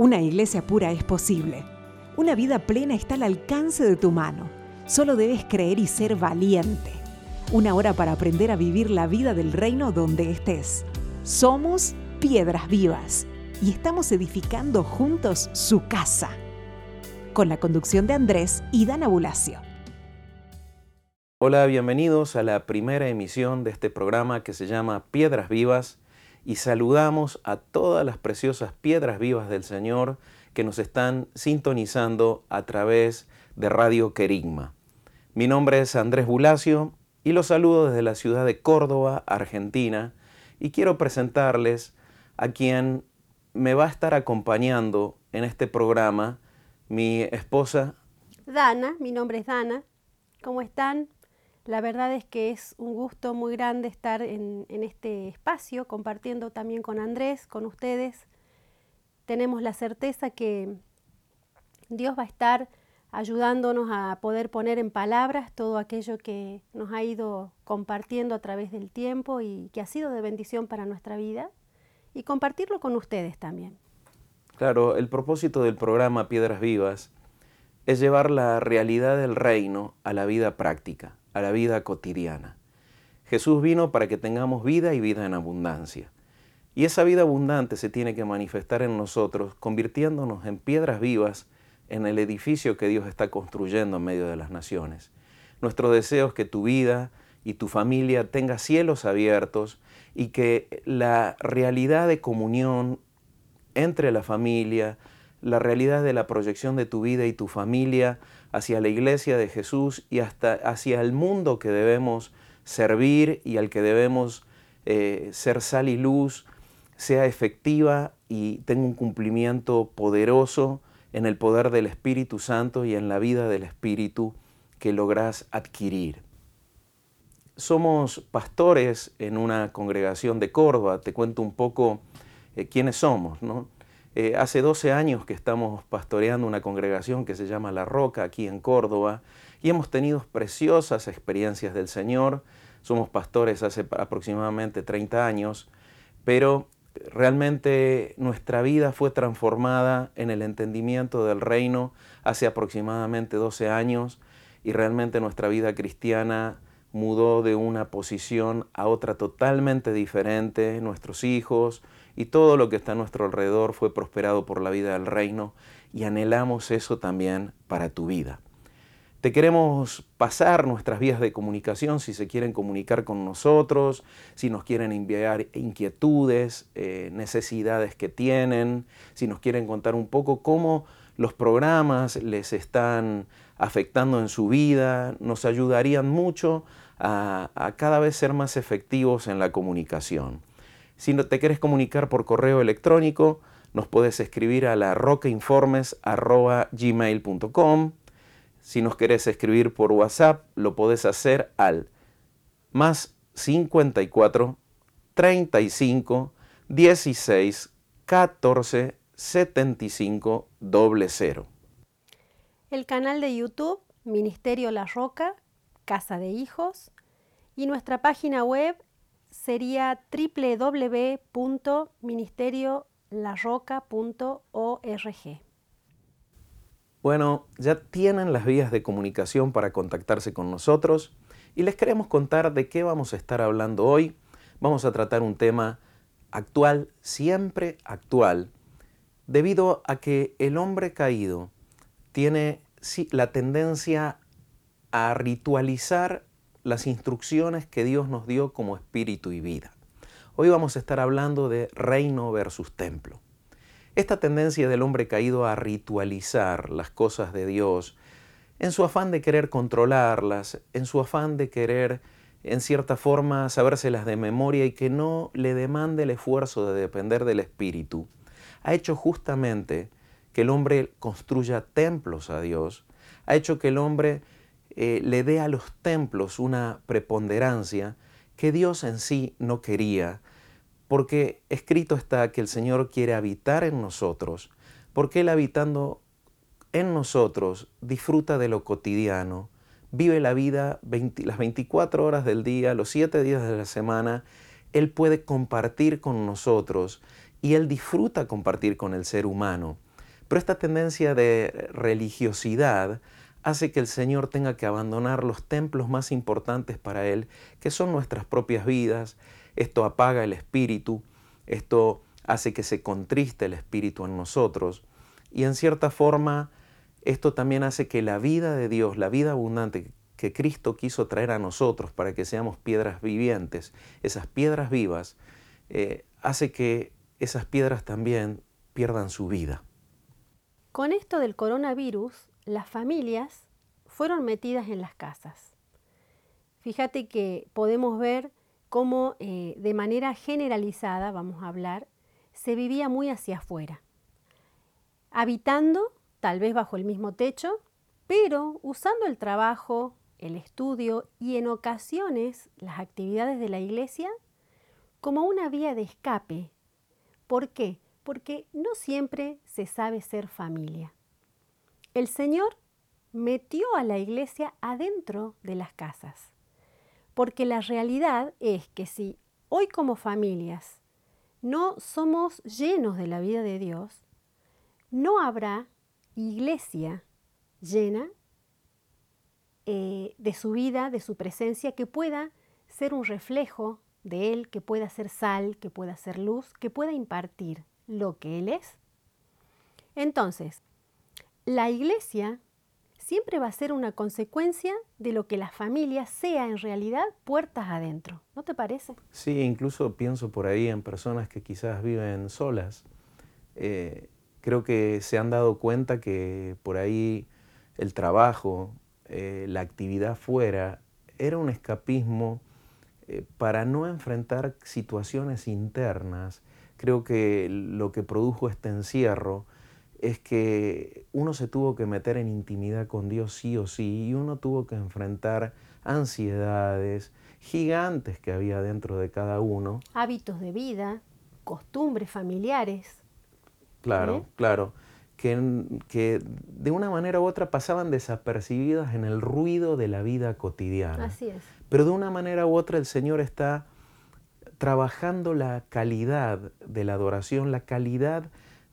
Una iglesia pura es posible. Una vida plena está al alcance de tu mano. Solo debes creer y ser valiente. Una hora para aprender a vivir la vida del reino donde estés. Somos piedras vivas y estamos edificando juntos su casa. Con la conducción de Andrés y Dana Bulacio. Hola, bienvenidos a la primera emisión de este programa que se llama Piedras Vivas y saludamos a todas las preciosas piedras vivas del Señor que nos están sintonizando a través de Radio Querigma. Mi nombre es Andrés Bulacio y los saludo desde la ciudad de Córdoba, Argentina, y quiero presentarles a quien me va a estar acompañando en este programa, mi esposa. Dana, mi nombre es Dana. ¿Cómo están? La verdad es que es un gusto muy grande estar en, este espacio, compartiendo también con Andrés, con ustedes. Tenemos la certeza que Dios va a estar ayudándonos a poder poner en palabras todo aquello que nos ha ido compartiendo a través del tiempo y que ha sido de bendición para nuestra vida y compartirlo con ustedes también. Claro, el propósito del programa Piedras Vivas es llevar la realidad del reino a la vida práctica a la vida cotidiana. Jesús vino para que tengamos vida y vida en abundancia. Y esa vida abundante se tiene que manifestar en nosotros, convirtiéndonos en piedras vivas en el edificio que Dios está construyendo en medio de las naciones. Nuestro deseo es que tu vida y tu familia tenga cielos abiertos y que la realidad de comunión entre la familia, la realidad de la proyección de tu vida y tu familia hacia la iglesia de Jesús y hasta hacia el mundo que debemos servir y al que debemos eh, ser sal y luz, sea efectiva y tenga un cumplimiento poderoso en el poder del Espíritu Santo y en la vida del Espíritu que logras adquirir. Somos pastores en una congregación de Córdoba, te cuento un poco eh, quiénes somos, ¿no? Eh, hace 12 años que estamos pastoreando una congregación que se llama La Roca aquí en Córdoba y hemos tenido preciosas experiencias del Señor. Somos pastores hace aproximadamente 30 años, pero realmente nuestra vida fue transformada en el entendimiento del reino hace aproximadamente 12 años y realmente nuestra vida cristiana mudó de una posición a otra totalmente diferente. Nuestros hijos, y todo lo que está a nuestro alrededor fue prosperado por la vida del reino y anhelamos eso también para tu vida. Te queremos pasar nuestras vías de comunicación si se quieren comunicar con nosotros, si nos quieren enviar inquietudes, eh, necesidades que tienen, si nos quieren contar un poco cómo los programas les están afectando en su vida, nos ayudarían mucho a, a cada vez ser más efectivos en la comunicación. Si no te quieres comunicar por correo electrónico, nos puedes escribir a la rocainformes.gmail.com. Si nos querés escribir por WhatsApp, lo podés hacer al más 54 35 16 14 75 00. El canal de YouTube Ministerio La Roca, Casa de Hijos y nuestra página web sería www.ministeriolarroca.org. Bueno, ya tienen las vías de comunicación para contactarse con nosotros y les queremos contar de qué vamos a estar hablando hoy. Vamos a tratar un tema actual, siempre actual, debido a que el hombre caído tiene la tendencia a ritualizar las instrucciones que Dios nos dio como espíritu y vida. Hoy vamos a estar hablando de reino versus templo. Esta tendencia del hombre caído a ritualizar las cosas de Dios, en su afán de querer controlarlas, en su afán de querer, en cierta forma, sabérselas de memoria y que no le demande el esfuerzo de depender del Espíritu, ha hecho justamente que el hombre construya templos a Dios, ha hecho que el hombre eh, le dé a los templos una preponderancia que Dios en sí no quería, porque escrito está que el Señor quiere habitar en nosotros, porque Él habitando en nosotros disfruta de lo cotidiano, vive la vida las 24 horas del día, los 7 días de la semana, Él puede compartir con nosotros y Él disfruta compartir con el ser humano. Pero esta tendencia de religiosidad hace que el Señor tenga que abandonar los templos más importantes para Él, que son nuestras propias vidas. Esto apaga el espíritu, esto hace que se contriste el espíritu en nosotros y en cierta forma esto también hace que la vida de Dios, la vida abundante que Cristo quiso traer a nosotros para que seamos piedras vivientes, esas piedras vivas, eh, hace que esas piedras también pierdan su vida. Con esto del coronavirus, las familias fueron metidas en las casas. Fíjate que podemos ver cómo eh, de manera generalizada, vamos a hablar, se vivía muy hacia afuera, habitando tal vez bajo el mismo techo, pero usando el trabajo, el estudio y en ocasiones las actividades de la iglesia como una vía de escape. ¿Por qué? Porque no siempre se sabe ser familia. El Señor metió a la iglesia adentro de las casas, porque la realidad es que si hoy como familias no somos llenos de la vida de Dios, no habrá iglesia llena eh, de su vida, de su presencia, que pueda ser un reflejo de Él, que pueda ser sal, que pueda ser luz, que pueda impartir lo que Él es. Entonces, la iglesia siempre va a ser una consecuencia de lo que la familia sea en realidad puertas adentro. ¿No te parece? Sí, incluso pienso por ahí en personas que quizás viven solas. Eh, creo que se han dado cuenta que por ahí el trabajo, eh, la actividad fuera, era un escapismo eh, para no enfrentar situaciones internas. Creo que lo que produjo este encierro es que uno se tuvo que meter en intimidad con Dios sí o sí y uno tuvo que enfrentar ansiedades gigantes que había dentro de cada uno. Hábitos de vida, costumbres familiares. Claro, ¿Eh? claro. Que, que, de una manera u otra pasaban desapercibidas en el ruido de la vida cotidiana. Así es. Pero de una manera u otra el Señor está trabajando la calidad de la adoración, la calidad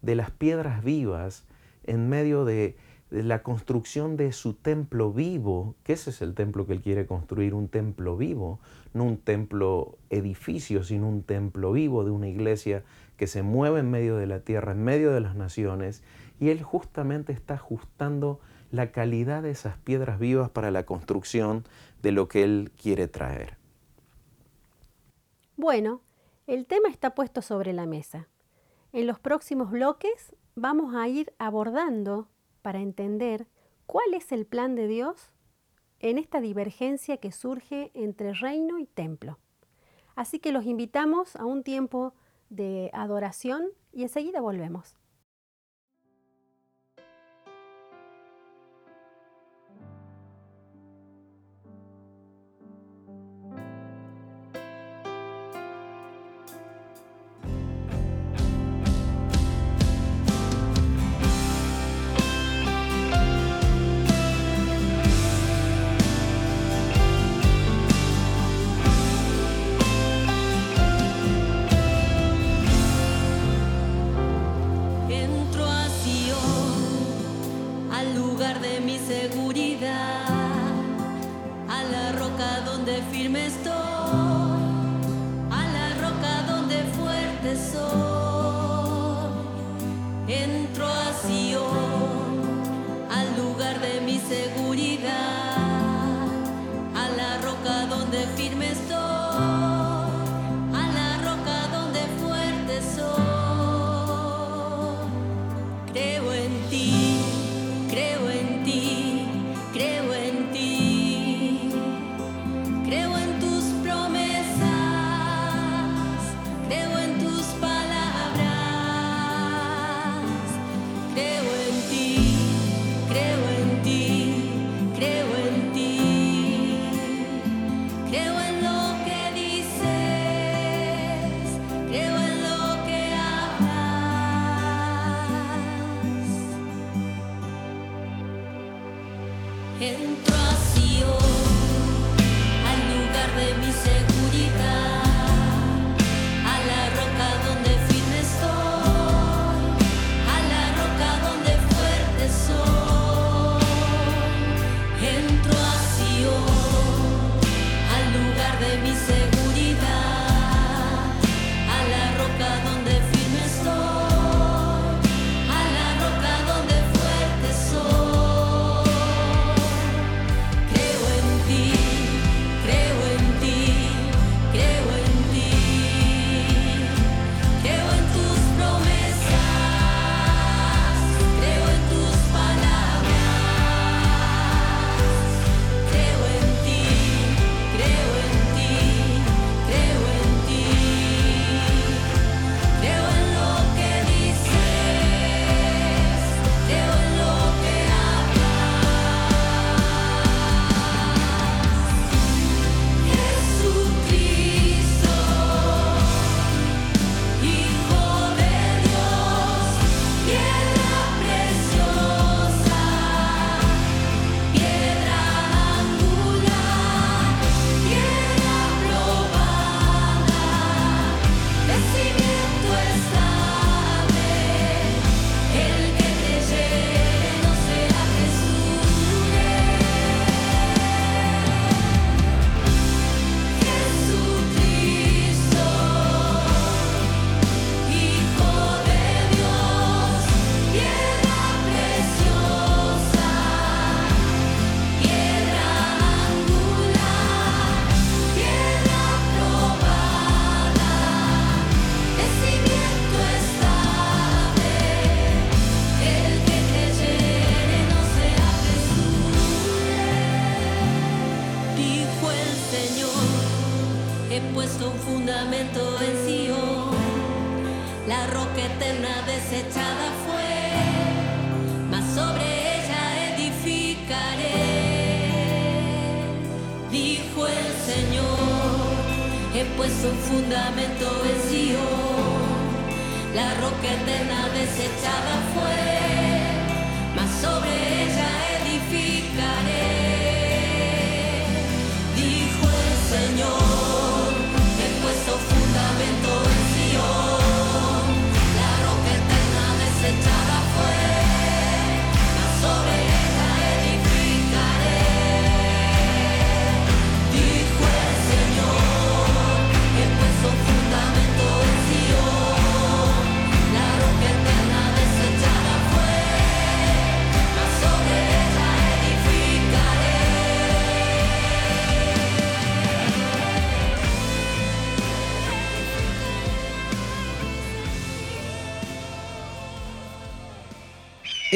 de las piedras vivas en medio de, la construcción de su templo vivo, que ese es el templo que Él quiere construir, un templo vivo, no un templo edificio, sino un templo vivo de una iglesia que se mueve en medio de la tierra, en medio de las naciones, y Él justamente está ajustando la calidad de esas piedras vivas para la construcción de lo que Él quiere traer. Bueno, el tema está puesto sobre la mesa. En los próximos bloques vamos a ir abordando para entender cuál es el plan de Dios en esta divergencia que surge entre reino y templo. Así que los invitamos a un tiempo de adoración y enseguida volvemos.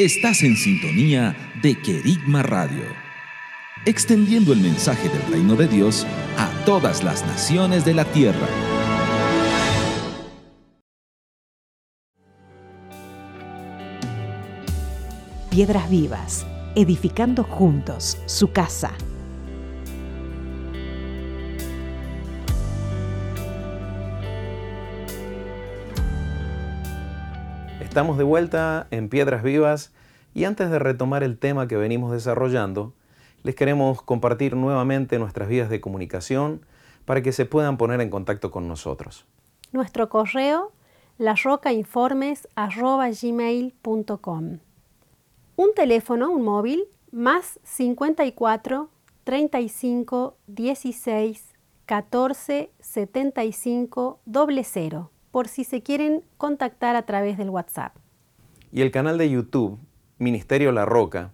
Estás en sintonía de Querigma Radio, extendiendo el mensaje del reino de Dios a todas las naciones de la tierra. Piedras Vivas, edificando juntos su casa. Estamos de vuelta en Piedras Vivas y antes de retomar el tema que venimos desarrollando, les queremos compartir nuevamente nuestras vías de comunicación para que se puedan poner en contacto con nosotros. Nuestro correo, larrocainformes.gmail.com Un teléfono, un móvil, más 54 35 16 14 75 00, por si se quieren contactar a través del WhatsApp. Y el canal de YouTube, Ministerio La Roca,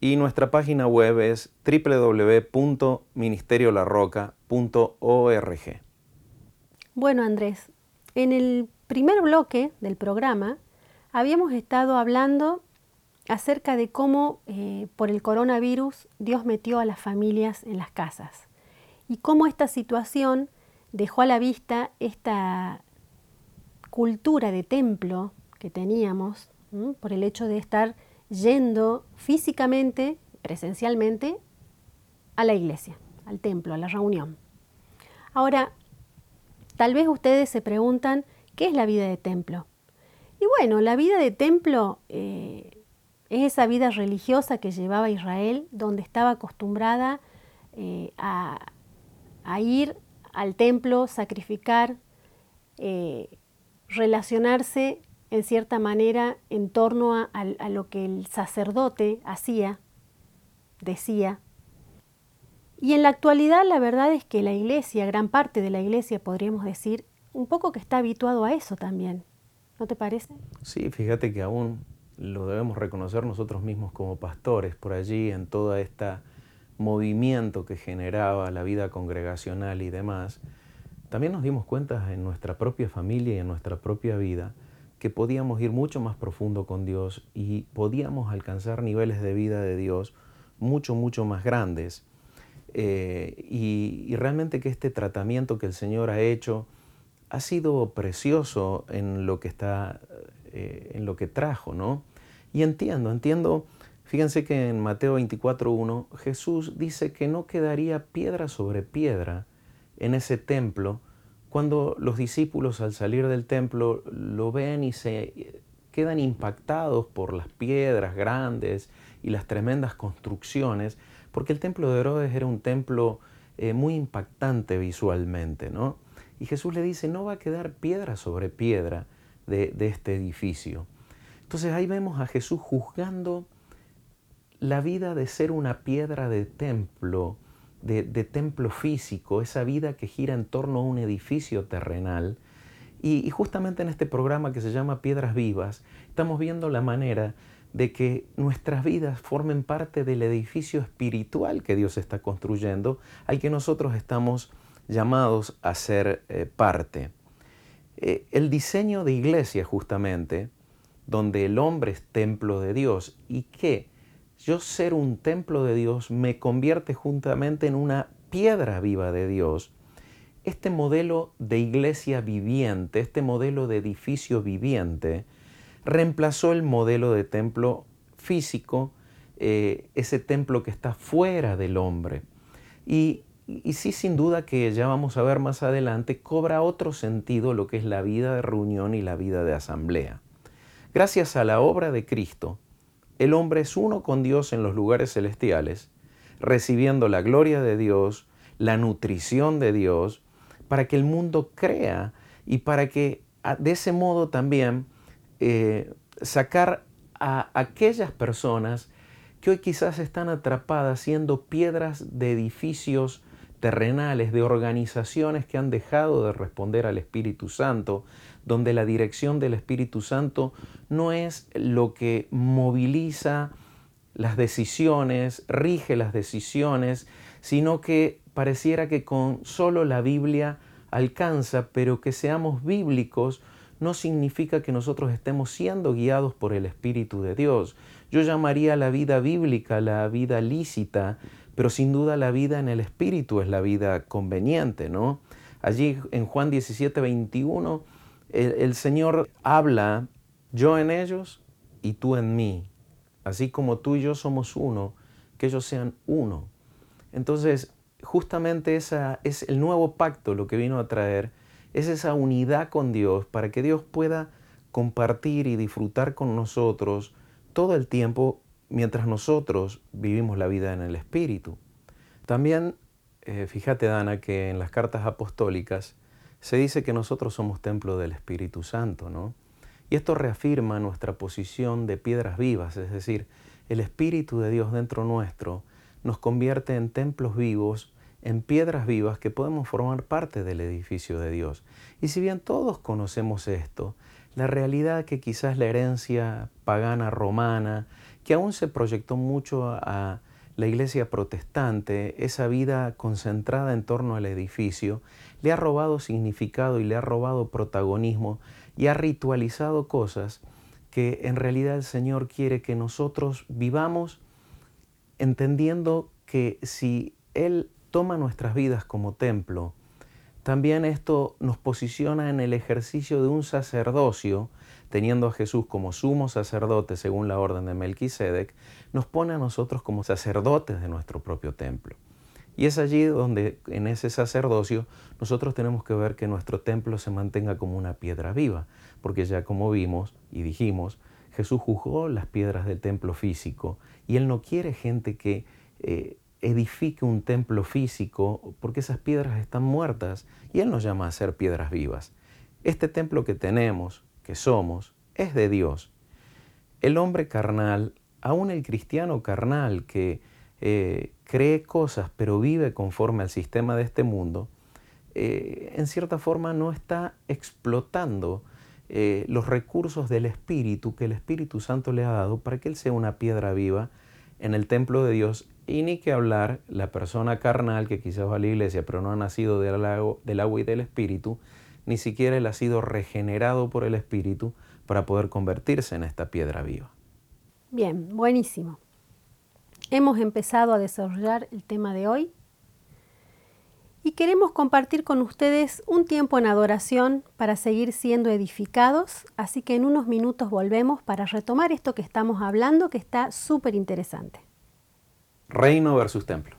y nuestra página web es www.ministeriolarroca.org. Bueno, Andrés, en el primer bloque del programa habíamos estado hablando acerca de cómo eh, por el coronavirus Dios metió a las familias en las casas y cómo esta situación dejó a la vista esta cultura de templo que teníamos por el hecho de estar yendo físicamente, presencialmente, a la iglesia, al templo, a la reunión. Ahora, tal vez ustedes se preguntan, ¿qué es la vida de templo? Y bueno, la vida de templo eh, es esa vida religiosa que llevaba Israel, donde estaba acostumbrada eh, a, a, ir al templo, sacrificar, eh, relacionarse en cierta manera en torno a, lo que el sacerdote hacía, decía. Y en la actualidad la verdad es que la iglesia, gran parte de la iglesia podríamos decir, un poco que está habituado a eso también. ¿No te parece? Sí, fíjate que aún lo debemos reconocer nosotros mismos como pastores por allí en todo este movimiento que generaba la vida congregacional y demás. También nos dimos cuenta en nuestra propia familia y en nuestra propia vida que podíamos ir mucho más profundo con Dios y podíamos alcanzar niveles de vida de Dios mucho, mucho más grandes. Eh, y, realmente que este tratamiento que el Señor ha hecho ha sido precioso en lo que está, eh, en lo que trajo, ¿no? Y entiendo, entiendo, fíjense que en Mateo 24.1 Jesús dice que no quedaría piedra sobre piedra en ese templo cuando los discípulos al salir del templo lo ven y se quedan impactados por las piedras grandes y las tremendas construcciones, porque el templo de Herodes era un templo eh, muy impactante visualmente, ¿no? Y Jesús le dice, no va a quedar piedra sobre piedra de, de este edificio. Entonces ahí vemos a Jesús juzgando la vida de ser una piedra de templo, de, templo físico, esa vida que gira en torno a un edificio terrenal. Y, y, justamente en este programa que se llama Piedras Vivas, estamos viendo la manera de que nuestras vidas formen parte del edificio espiritual que Dios está construyendo, al que nosotros estamos llamados a ser eh, parte. Eh, el diseño de iglesia justamente, donde el hombre es templo de Dios y que yo ser un templo de Dios me convierte justamente en una piedra viva de Dios. Este modelo de iglesia viviente, este modelo de edificio viviente, reemplazó el modelo de templo físico, eh, ese templo que está fuera del hombre. Y sí, sin duda que ya vamos a ver más adelante, cobra otro sentido lo que es la vida de reunión y la vida de asamblea. Gracias a la obra de Cristo, el hombre es uno con Dios en los lugares celestiales, recibiendo la gloria de Dios, la nutrición de Dios, para que el mundo crea y para que de ese modo también eh, sacar a aquellas personas que hoy quizás están atrapadas siendo piedras de edificios terrenales, de organizaciones que han dejado de responder al Espíritu Santo, donde la dirección del Espíritu Santo no es lo que moviliza las decisiones, rige las decisiones, sino que pareciera que con solo la Biblia alcanza, pero que seamos bíblicos no significa que nosotros estemos siendo guiados por el Espíritu de Dios. Yo llamaría la vida bíblica la vida lícita, pero sin duda la vida en el Espíritu es la vida conveniente, ¿no? Allí en Juan 17, 21, el, Señor habla, yo en ellos y tú en mí, así como tú y yo somos uno, que ellos sean uno. Entonces, justamente esa es el nuevo pacto lo que vino a traer, es esa unidad con Dios para que Dios pueda compartir y disfrutar con nosotros todo el tiempo mientras nosotros vivimos la vida en el Espíritu. También, eh, fíjate Dana, que en las cartas apostólicas se dice que nosotros somos templo del Espíritu Santo, ¿no? Y esto reafirma nuestra posición de piedras vivas, es decir, el Espíritu de Dios dentro nuestro nos convierte en templos vivos, en piedras vivas que podemos formar parte del edificio de Dios. Y si bien todos conocemos esto, la realidad que quizás la herencia pagana romana, que aún se proyectó mucho a la iglesia protestante, esa vida concentrada en torno al edificio, le ha robado significado y le ha robado protagonismo y ha ritualizado cosas que en realidad el Señor quiere que nosotros vivamos entendiendo que si Él toma nuestras vidas como templo, también esto nos posiciona en el ejercicio de un sacerdocio, teniendo a Jesús como sumo sacerdote según la orden de Melquisedec, nos pone a nosotros como sacerdotes de nuestro propio templo. Y es allí donde en ese sacerdocio nosotros tenemos que ver que nuestro templo se mantenga como una piedra viva, porque ya como vimos y dijimos, Jesús juzgó las piedras del templo físico y Él no quiere gente que eh, edifique un templo físico porque esas piedras están muertas y Él nos llama a ser piedras vivas. Este templo que tenemos, que somos, es de Dios. El hombre carnal, aún el cristiano carnal que eh, cree cosas pero vive conforme al sistema de este mundo, eh, en cierta forma no está explotando eh, los recursos del Espíritu que el Espíritu Santo le ha dado para que Él sea una piedra viva en el templo de Dios. Y ni que hablar la persona carnal que quizás va a la iglesia pero no ha nacido del del agua y del Espíritu, ni siquiera él ha sido regenerado por el Espíritu para poder convertirse en esta piedra viva. Bien, buenísimo. Hemos empezado a desarrollar el tema de hoy y queremos compartir con ustedes un tiempo en adoración para seguir siendo edificados, así que en unos minutos volvemos para retomar esto que estamos hablando que está súper interesante. Reino versus templo.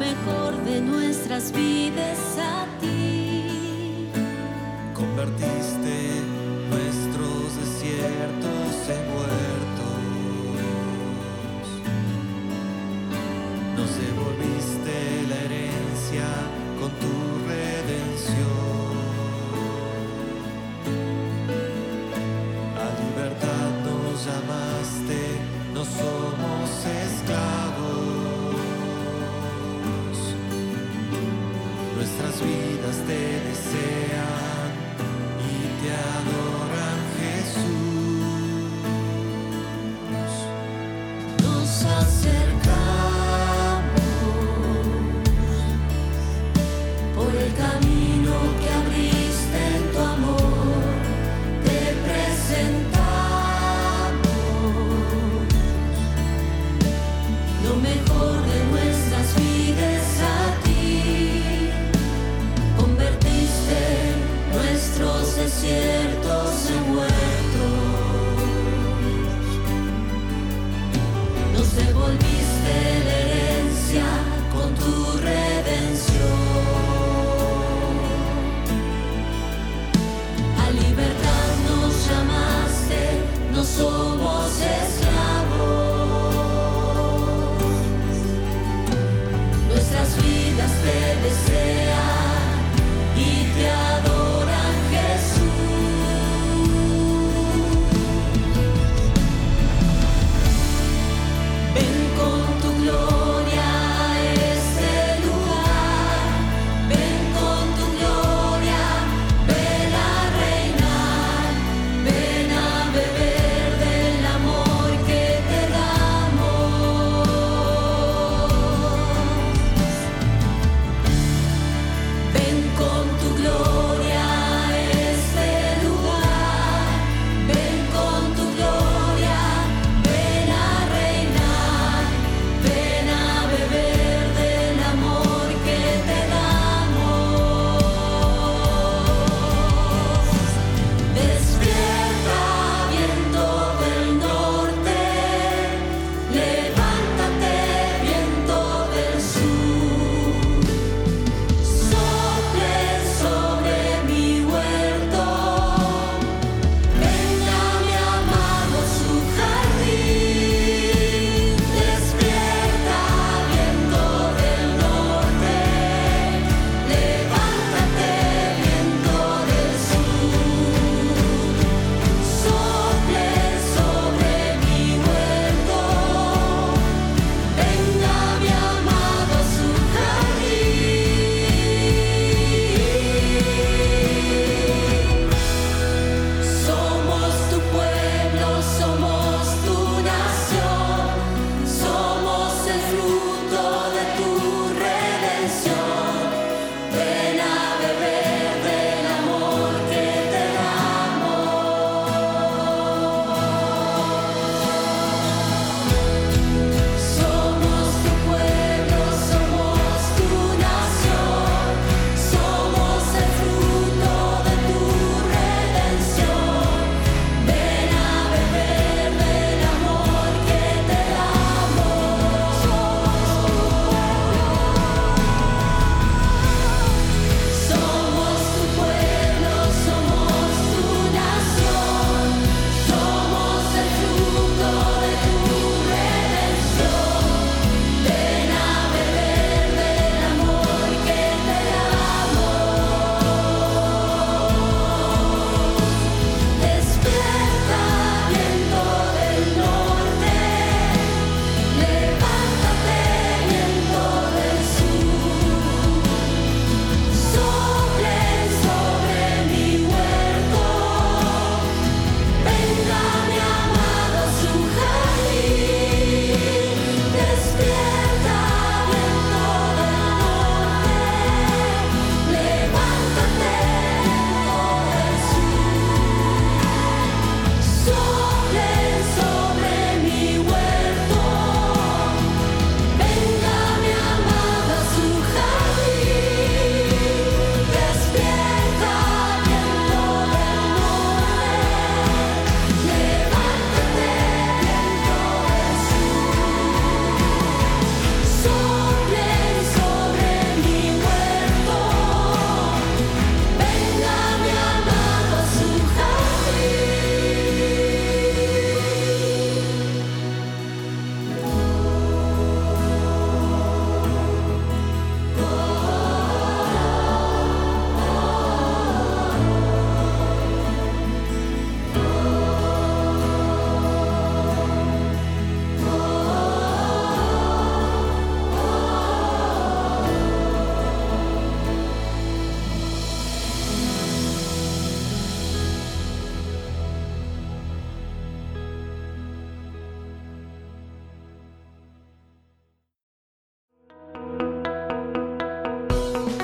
Mejor de nuestras vidas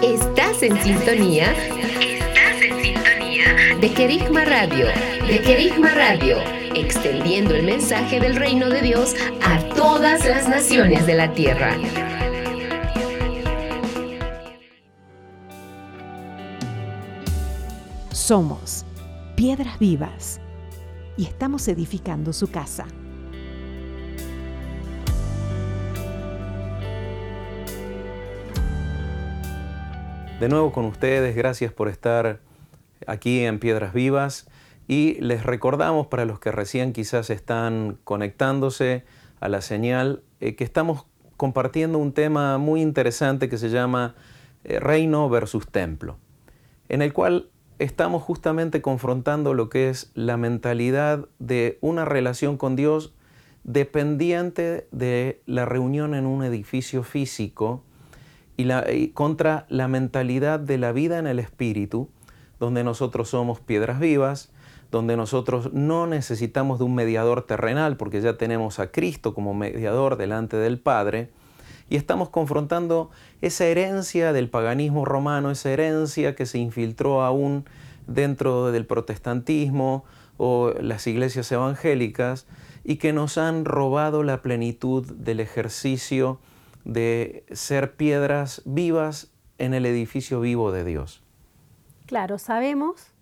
Estás en sintonía. Estás en sintonía de Querigma Radio. De Querigma Radio. Extendiendo el mensaje del reino de Dios a todas las naciones de la tierra. Somos piedras vivas y estamos edificando su casa. De nuevo con ustedes, gracias por estar aquí en Piedras Vivas. Y les recordamos para los que recién quizás están conectándose a la señal eh, que estamos compartiendo un tema muy interesante que se llama eh, reino versus templo, en el cual estamos justamente confrontando lo que es la mentalidad de una relación con Dios dependiente de la reunión en un edificio físico y, contra la mentalidad de la vida en el espíritu, donde nosotros somos piedras vivas, donde nosotros no necesitamos de un mediador terrenal, porque ya tenemos a Cristo como mediador delante del Padre, y estamos confrontando esa herencia del paganismo romano, esa herencia que se infiltró aún dentro del protestantismo o las iglesias evangélicas y que nos han robado la plenitud del ejercicio de ser piedras vivas en el edificio vivo de Dios. Claro, sabemos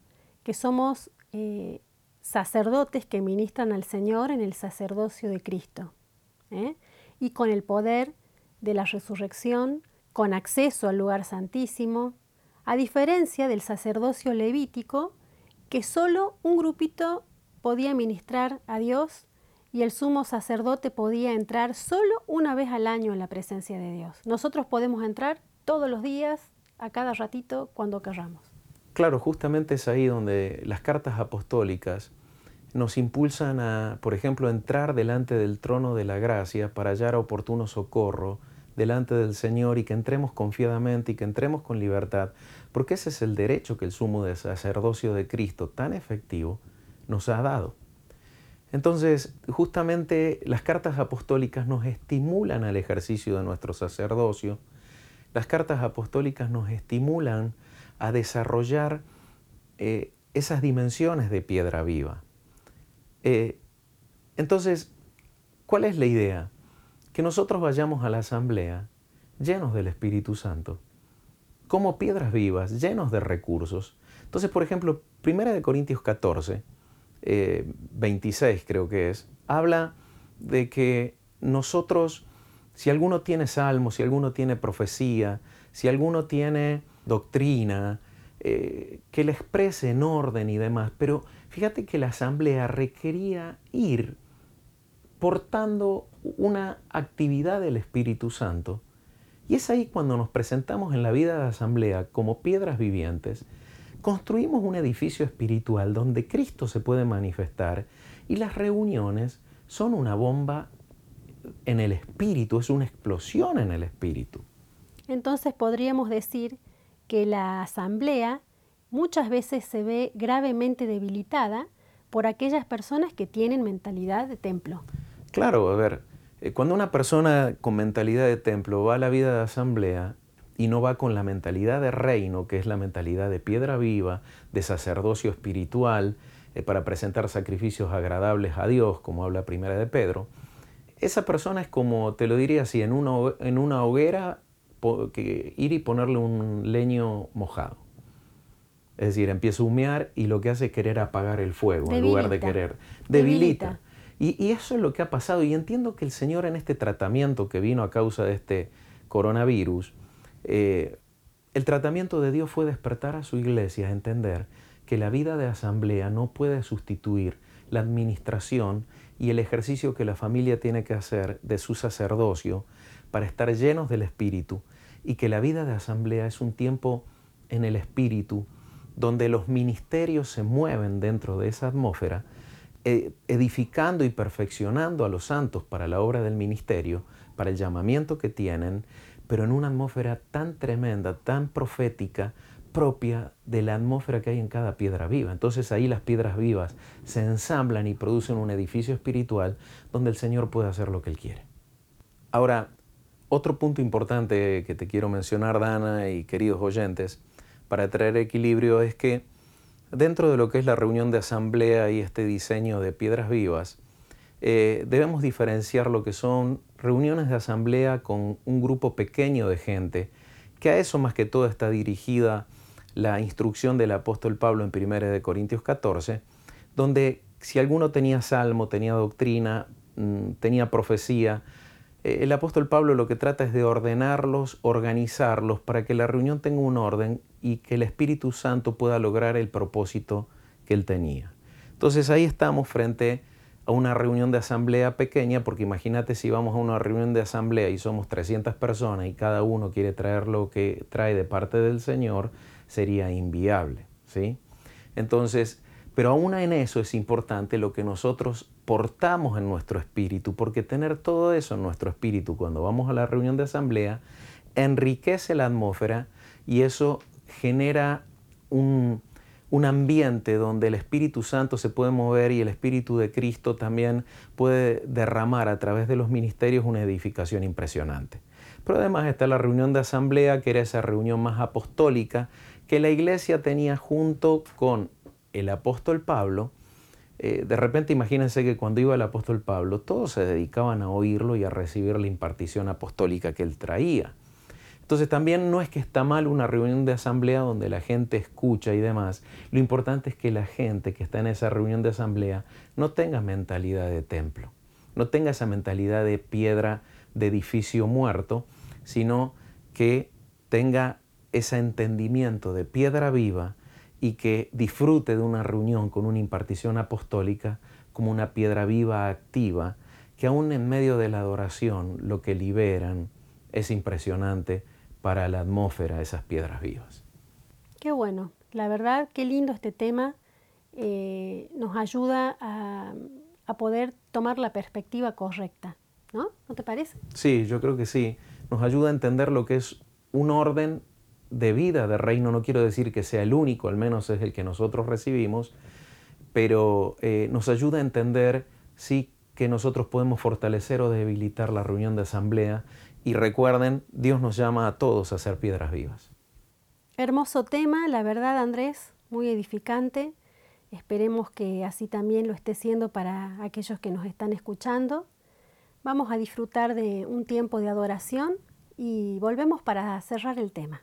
que somos eh, sacerdotes que ministran al Señor en el sacerdocio de Cristo ¿eh? y con el poder de la resurrección, con acceso al lugar santísimo, a diferencia del sacerdocio levítico, que solo un grupito podía ministrar a Dios y el sumo sacerdote podía entrar solo una vez al año en la presencia de Dios. Nosotros podemos entrar todos los días, a cada ratito, cuando querramos. Claro, justamente es ahí donde las cartas apostólicas nos impulsan a, por ejemplo, entrar delante del trono de la gracia para hallar oportuno socorro delante del Señor y que entremos confiadamente y que entremos con libertad, porque ese es el derecho que el sumo de sacerdocio de Cristo tan efectivo nos ha dado. Entonces, justamente las cartas apostólicas nos estimulan al ejercicio de nuestro sacerdocio. Las cartas apostólicas nos estimulan a desarrollar eh, esas dimensiones de piedra viva. Eh, entonces, ¿cuál es la idea? Que nosotros vayamos a la asamblea llenos del Espíritu Santo, como piedras vivas, llenos de recursos. Entonces, por ejemplo, 1 Corintios 14, 26 eh, creo que es, habla de que nosotros, si alguno tiene salmos, si alguno tiene profecía, si alguno tiene doctrina, eh, que le exprese en orden y demás, pero fíjate que la asamblea requería ir portando una actividad del Espíritu Santo. Y es ahí cuando nos presentamos en la vida de la asamblea como piedras vivientes, construimos un edificio espiritual donde Cristo se puede manifestar y las reuniones son una bomba en el espíritu, es una explosión en el espíritu. Entonces podríamos decir que la asamblea muchas veces se ve gravemente debilitada por aquellas personas que tienen mentalidad de templo. Claro, a ver, eh, cuando una persona con mentalidad de templo va a la vida de asamblea, y no va con la mentalidad de reino, que es la mentalidad de piedra viva, de sacerdocio espiritual, eh, para presentar sacrificios agradables a Dios, como habla primera de Pedro, esa persona es como, te lo diría así, en una, en una hoguera que ir y ponerle un leño mojado. Es decir, empieza a humear y lo que hace es querer apagar el fuego en lugar de querer. Debilita. Y, y, eso es lo que ha pasado. Y entiendo que el Señor en este tratamiento que vino a causa de este coronavirus, eh, el tratamiento de Dios fue despertar a su iglesia a entender que la vida de asamblea no puede sustituir la administración y el ejercicio que la familia tiene que hacer de su sacerdocio para estar llenos del Espíritu y que la vida de asamblea es un tiempo en el Espíritu donde los ministerios se mueven dentro de esa atmósfera, eh, edificando y perfeccionando a los santos para la obra del ministerio, para el llamamiento que tienen, pero en una atmósfera tan tremenda, tan profética, propia de la atmósfera que hay en cada piedra viva. Entonces ahí las piedras vivas se ensamblan y producen un edificio espiritual donde el Señor puede hacer lo que Él quiere. Ahora, otro punto importante que te quiero mencionar, Dana y queridos oyentes, para traer equilibrio es que dentro de lo que es la reunión de asamblea y este diseño de piedras vivas, eh, debemos diferenciar lo que son reuniones de asamblea con un grupo pequeño de gente, que a eso más que todo está dirigida la instrucción del apóstol Pablo en 1 Corintios 14, donde si alguno tenía salmo, tenía doctrina, mm, tenía profecía, eh, el apóstol Pablo lo que trata es de ordenarlos, organizarlos para que la reunión tenga un orden y que el Espíritu Santo pueda lograr el propósito que él tenía. Entonces ahí estamos frente a una reunión de asamblea pequeña, porque imagínate si vamos a una reunión de asamblea y somos 300 personas y cada uno quiere traer lo que trae de parte del Señor, sería inviable, ¿sí? Entonces, pero aún en eso es importante lo que nosotros portamos en nuestro espíritu, porque tener todo eso en nuestro espíritu cuando vamos a la reunión de asamblea enriquece la atmósfera y eso genera un, un ambiente donde el Espíritu Santo se puede mover y el Espíritu de Cristo también puede derramar a través de los ministerios una edificación impresionante. Pero además está la reunión de asamblea, que era esa reunión más apostólica que la iglesia tenía junto con el apóstol Pablo. Eh, de repente imagínense que cuando iba el apóstol Pablo, todos se dedicaban a oírlo y a recibir la impartición apostólica que él traía. Entonces también no es que está mal una reunión de asamblea donde la gente escucha y demás. Lo importante es que la gente que está en esa reunión de asamblea no tenga mentalidad de templo, no tenga esa mentalidad de piedra de edificio muerto, sino que tenga ese entendimiento de piedra viva y que disfrute de una reunión con una impartición apostólica como una piedra viva activa, que aún en medio de la adoración lo que liberan es impresionante para la atmósfera esas piedras vivas. Qué bueno, la verdad, qué lindo este tema. Eh, nos ayuda a, a, poder tomar la perspectiva correcta, ¿no? ¿No te parece? Sí, yo creo que sí. Nos ayuda a entender lo que es un orden de vida de reino. No quiero decir que sea el único, al menos es el que nosotros recibimos, pero eh, nos ayuda a entender sí que nosotros podemos fortalecer o debilitar la reunión de asamblea y recuerden, Dios nos llama a todos a ser piedras vivas. Hermoso tema, la verdad Andrés, muy edificante. Esperemos que así también lo esté siendo para aquellos que nos están escuchando. Vamos a disfrutar de un tiempo de adoración y volvemos para cerrar el tema.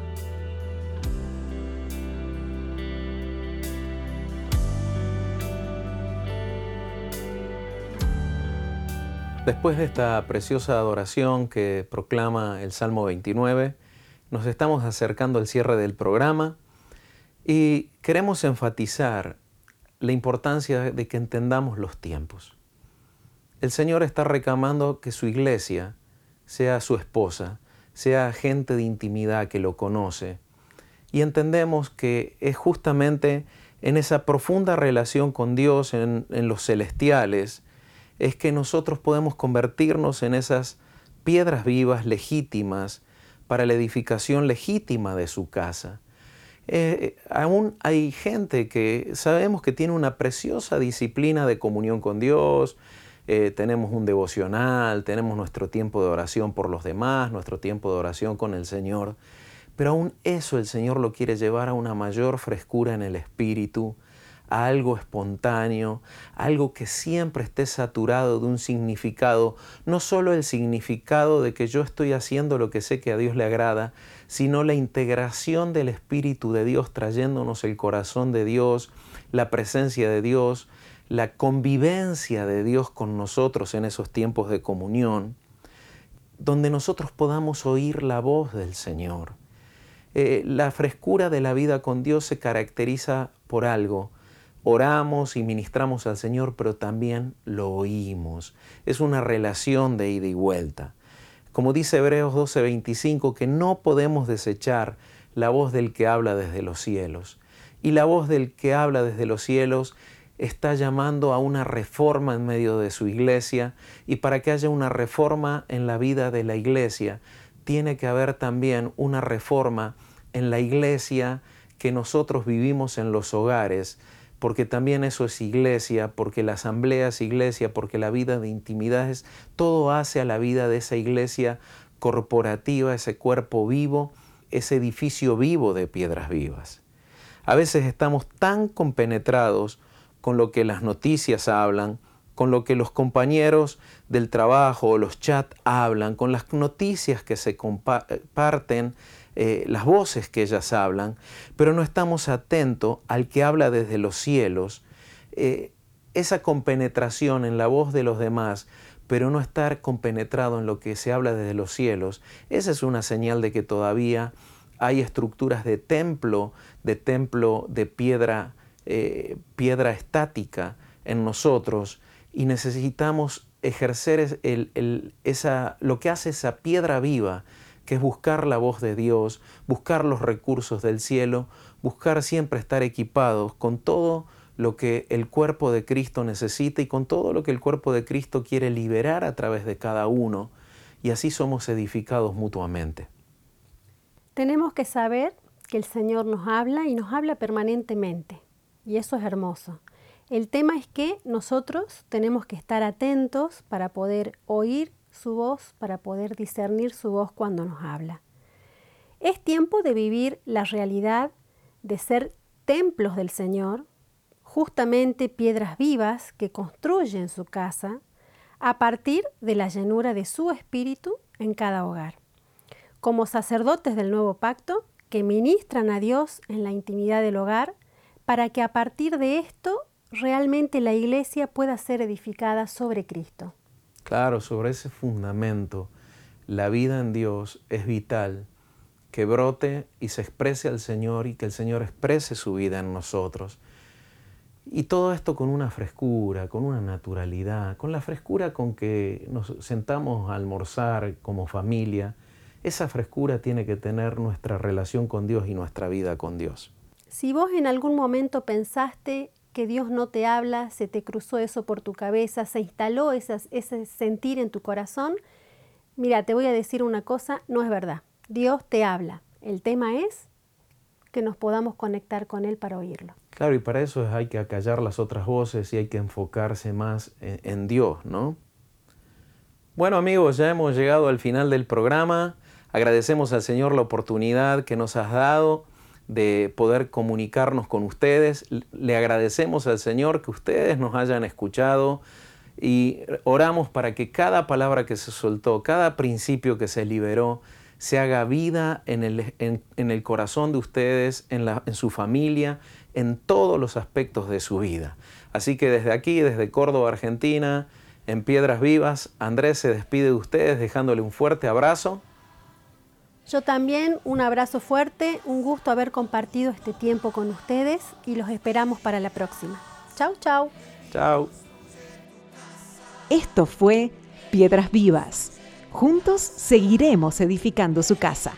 Después de esta preciosa adoración que proclama el Salmo 29, nos estamos acercando al cierre del programa y queremos enfatizar la importancia de que entendamos los tiempos. El Señor está reclamando que su iglesia sea su esposa, sea gente de intimidad que lo conoce. Y entendemos que es justamente en esa profunda relación con Dios, en, en los celestiales, es que nosotros podemos convertirnos en esas piedras vivas legítimas para la edificación legítima de su casa. Eh, aún hay gente que sabemos que tiene una preciosa disciplina de comunión con Dios, eh, tenemos un devocional, tenemos nuestro tiempo de oración por los demás, nuestro tiempo de oración con el Señor, pero aún eso el Señor lo quiere llevar a una mayor frescura en el espíritu, algo espontáneo, algo que siempre esté saturado de un significado, no solo el significado de que yo estoy haciendo lo que sé que a Dios le agrada, sino la integración del Espíritu de Dios trayéndonos el corazón de Dios, la presencia de Dios, la convivencia de Dios con nosotros en esos tiempos de comunión, donde nosotros podamos oír la voz del Señor. Eh, la frescura de la vida con Dios se caracteriza por algo, oramos y ministramos al Señor, pero también lo oímos. Es una relación de ida y vuelta. Como dice Hebreos 12:25, que no podemos desechar la voz del que habla desde los cielos. Y la voz del que habla desde los cielos está llamando a una reforma en medio de su iglesia y para que haya una reforma en la vida de la iglesia, tiene que haber también una reforma en la iglesia que nosotros vivimos en los hogares, porque también eso es iglesia, porque la asamblea es iglesia, porque la vida de intimidades, todo hace a la vida de esa iglesia corporativa, ese cuerpo vivo, ese edificio vivo de piedras vivas. A veces estamos tan compenetrados con lo que las noticias hablan, con lo que los compañeros del trabajo o los chats hablan, con las noticias que se comparten eh, las voces que ellas hablan, pero no estamos atentos al que habla desde los cielos, eh, esa compenetración en la voz de los demás, pero no estar compenetrado en lo que se habla desde los cielos, esa es una señal de que todavía hay estructuras de templo, de templo de piedra, eh, piedra estática en nosotros y necesitamos ejercer lo que hace esa piedra viva, que es buscar la voz de Dios, buscar los recursos del cielo, buscar siempre estar equipados con todo lo que el cuerpo de Cristo necesita y con todo lo que el cuerpo de Cristo quiere liberar a través de cada uno, y así somos edificados mutuamente. Tenemos que saber que el Señor nos habla y nos habla permanentemente, y eso es hermoso. El tema es que nosotros tenemos que estar atentos para poder oír su voz para poder discernir su voz cuando nos habla. Es tiempo de vivir la realidad de ser templos del Señor, justamente piedras vivas que construyen su casa a partir de la llenura de su espíritu en cada hogar. Como sacerdotes del nuevo pacto que ministran a Dios en la intimidad del hogar para que a partir de esto realmente la iglesia pueda ser edificada sobre Cristo. Claro, sobre ese fundamento, la vida en Dios es vital, que brote y se exprese al Señor y que el Señor exprese su vida en nosotros. Y todo esto con una frescura, con una naturalidad, con la frescura con que nos sentamos a almorzar como familia. Esa frescura tiene que tener nuestra relación con Dios y nuestra vida con Dios. Si vos en algún momento pensaste que Dios no te habla, se te cruzó eso por tu cabeza, se instaló ese sentir en tu corazón, mira, te voy a decir una cosa, no es verdad. Dios te habla. El tema es que nos podamos conectar con Él para oírlo. Claro, y para eso hay que acallar las otras voces y hay que enfocarse más en, en Dios, ¿no? Bueno amigos, ya hemos llegado al final del programa. Agradecemos al Señor la oportunidad que nos has dado de poder comunicarnos con ustedes. Le agradecemos al Señor que ustedes nos hayan escuchado y oramos para que cada palabra que se soltó, cada principio que se liberó, se haga vida en el, en, el corazón de ustedes, en, la, en su familia, en todos los aspectos de su vida. Así que desde aquí, desde Córdoba, Argentina, en Piedras Vivas, Andrés se despide de ustedes dejándole un fuerte abrazo. Yo también un abrazo fuerte, un gusto haber compartido este tiempo con ustedes y los esperamos para la próxima. Chau, chau. Chau. Esto fue Piedras Vivas. Juntos seguiremos edificando su casa.